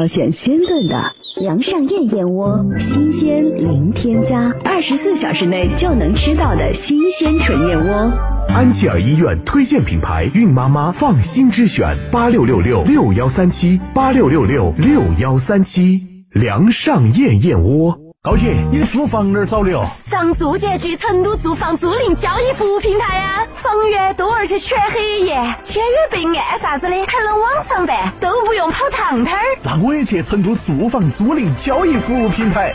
要选鲜炖的梁上燕燕窝，新鲜零添加，二十四小时内就能吃到的新鲜纯燕窝。安琪儿医院推荐品牌，孕妈妈放心之选，八六六六六幺三七，八六六六六幺三七，梁上燕燕窝。高姐，你的租房哪儿找的哦？上住建局成都住房租赁交易服务平台呀，房源多而且全黑夜，签约备案啥子的还能网上办，都不用跑趟摊儿。那我也去成都住房租赁交易服务平台。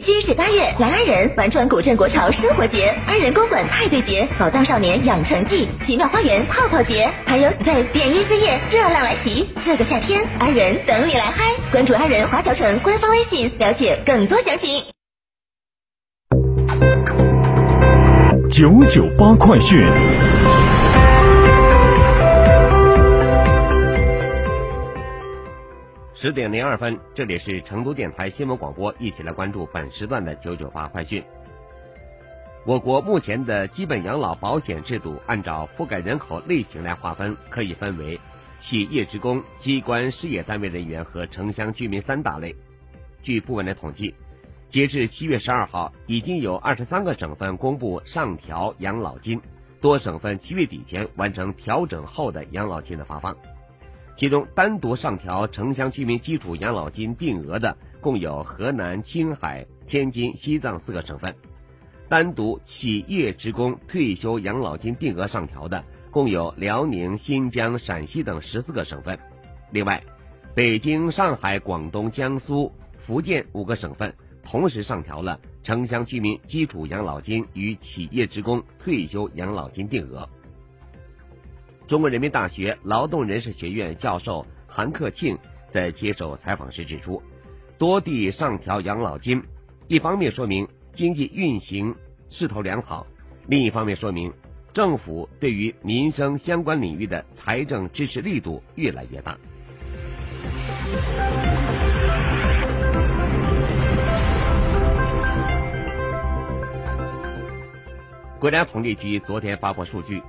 七至八月，来安仁玩转古镇国潮生活节、安仁公馆派对节、宝藏少年养成记、奇妙花园泡泡节，还有 Space 电音之夜热浪来袭。这个夏天，安仁等你来嗨！关注安仁华侨城官方微信，了解更多详情。九九八快讯。十点零二分，这里是成都电台新闻广播，一起来关注本时段的九九八快讯。我国目前的基本养老保险制度，按照覆盖人口类型来划分，可以分为企业职工、机关事业单位人员和城乡居民三大类。据部门的统计，截至七月十二号，已经有二十三个省份公布上调养老金，多省份七月底前完成调整后的养老金的发放。其中，单独上调城乡居民基础养老金定额的共有河南、青海、天津、西藏四个省份；单独企业职工退休养老金定额上调的共有辽宁、新疆、陕西等十四个省份。另外，北京、上海、广东、江苏、福建五个省份同时上调了城乡居民基础养老金与企业职工退休养老金定额。中国人民大学劳动人事学院教授韩克庆在接受采访时指出，多地上调养老金，一方面说明经济运行势头良好，另一方面说明政府对于民生相关领域的财政支持力度越来越大。国家统计局昨天发布数据。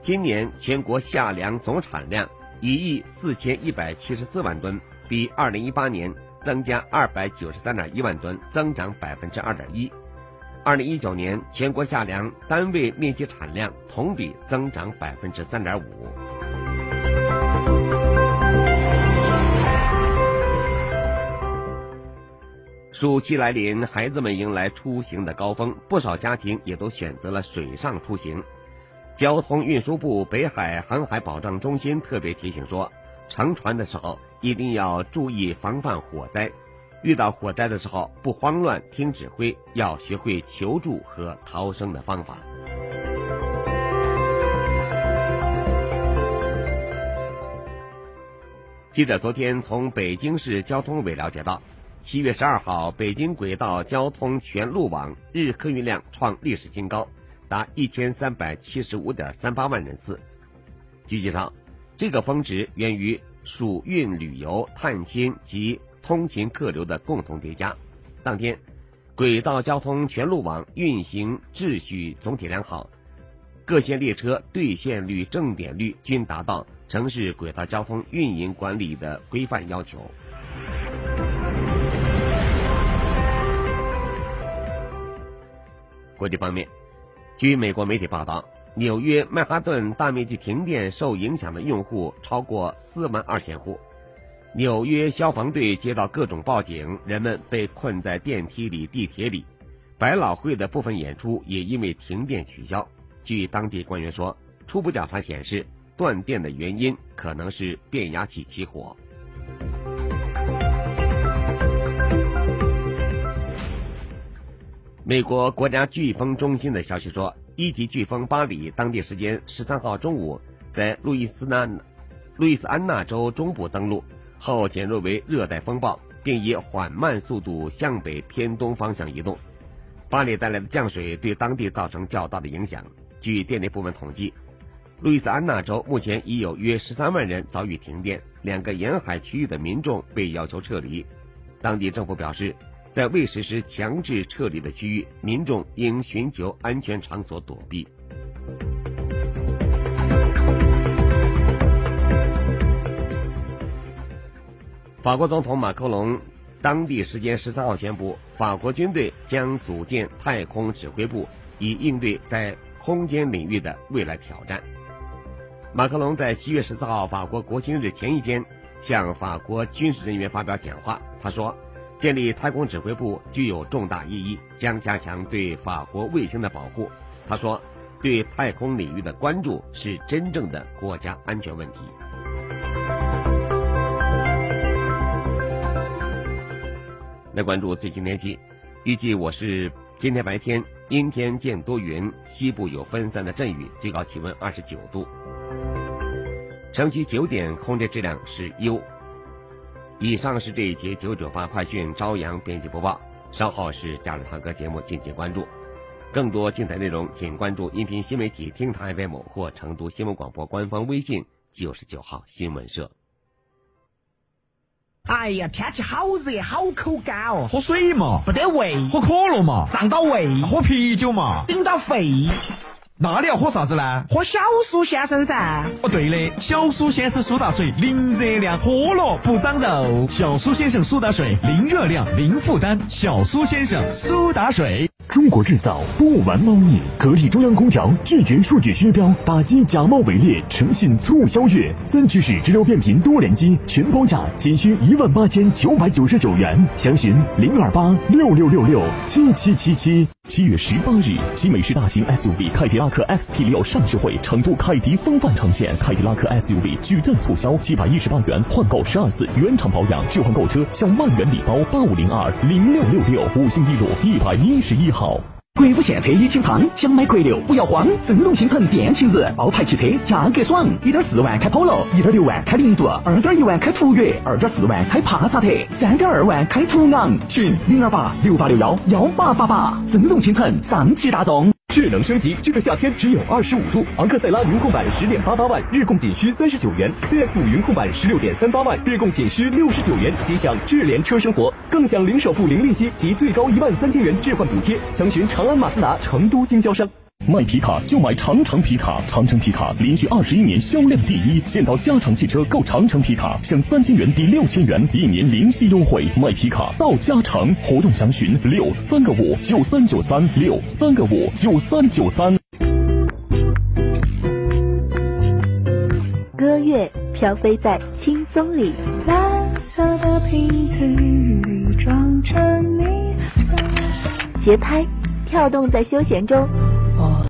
今年全国夏粮总产量一亿四千一百七十四万吨，比二零一八年增加二百九十三点一万吨，增长百分之二点一。二零一九年全国夏粮单位面积产量同比增长百分之三点五。暑期来临，孩子们迎来出行的高峰，不少家庭也都选择了水上出行。交通运输部北海航海保障中心特别提醒说，乘船的时候一定要注意防范火灾，遇到火灾的时候不慌乱，听指挥，要学会求助和逃生的方法。记者昨天从北京市交通委了解到，七月十二号，北京轨道交通全路网日客运量创历史新高。达一千三百七十五点三八万人次。据介绍，这个峰值源于暑运旅游、探亲及通勤客流的共同叠加。当天，轨道交通全路网运行秩序总体良好，各线列车兑现率、正点率均达到城市轨道交通运营管理的规范要求。国际方面。据美国媒体报道，纽约曼哈顿大面积停电受影响的用户超过四万二千户。纽约消防队接到各种报警，人们被困在电梯里、地铁里。百老汇的部分演出也因为停电取消。据当地官员说，初步调查显示，断电的原因可能是变压器起火。美国国家飓风中心的消息说，一级飓风巴里当地时间十三号中午在路易斯安路易斯安那州中部登陆后减弱为热带风暴，并以缓慢速度向北偏东方向移动。巴里带来的降水对当地造成较大的影响。据电力部门统计，路易斯安那州目前已有约十三万人遭遇停电，两个沿海区域的民众被要求撤离。当地政府表示。在未实施强制撤离的区域，民众应寻求安全场所躲避。法国总统马克龙当地时间十三号宣布，法国军队将组建太空指挥部，以应对在空间领域的未来挑战。马克龙在七月十四号法国国庆日前一天向法国军事人员发表讲话，他说。建立太空指挥部具有重大意义，将加强对法国卫星的保护。他说：“对太空领域的关注是真正的国家安全问题。”来关注最新天气，预计我市今天白天阴天见多云，西部有分散的阵雨，最高气温二十九度。城区九点空气质量是优。以上是这一节九九八快讯朝阳编辑播报，稍后是加入堂哥节目，敬请关注。更多精彩内容，请关注音频新媒体听台 FM 或成都新闻广播官方微信九十九号新闻社。哎呀，天气好热，好口干哦，喝水嘛，不得胃；喝可乐嘛，胀到胃；喝啤酒嘛，顶到肺。那你要喝啥子呢？喝小苏先生噻。哦，对的，小苏先生苏打水，零热量，喝了不长肉。小苏先生苏打水，零热量，零负担。小苏先生苏打水。中国制造不玩猫腻，格力中央空调拒绝数据虚标，打击假冒伪劣，诚信促销月，三居室直流变频多联机全包价仅需一万八千九百九十九元，详询零二八六六六六七七七七。七月十八日，集美式大型 SUV 凯迪拉克 XT6 上市会，成都凯迪风范呈现，凯迪拉克 SUV 矩阵促销，七百一十八元换购十二次原厂保养置换购车享万元礼包，八五零二零六六六，五星一路一百一十一号。国五现车已清仓，想买国六不要慌，盛荣新城店庆日，爆牌汽车价格爽，一点四万开 Polo，一点六万开凌渡，二点一万开途岳，二点四万开帕萨特，三点二万开途昂，群零二八六八六幺幺八八八，盛荣新城上汽大众。智能升级，这个夏天只有二十五度。昂克赛拉云控版十点八八万，日供仅需三十九元；CX 五云控版十六点三八万，日供仅需六十九元。即享智联车生活，更享零首付、零利息及最高一万三千元置换补贴。详询长安马自达成都经销商。卖皮卡就买长城皮卡，长城皮卡连续二十一年销量第一。现到嘉诚汽车购长城皮卡，享三千元抵六千元，一年零息优惠。卖皮卡到嘉诚，活动详询六三个五九三九三六三个五九三九三。歌乐飘飞在轻松里，蓝色的瓶子里装着你。节拍跳动在休闲中。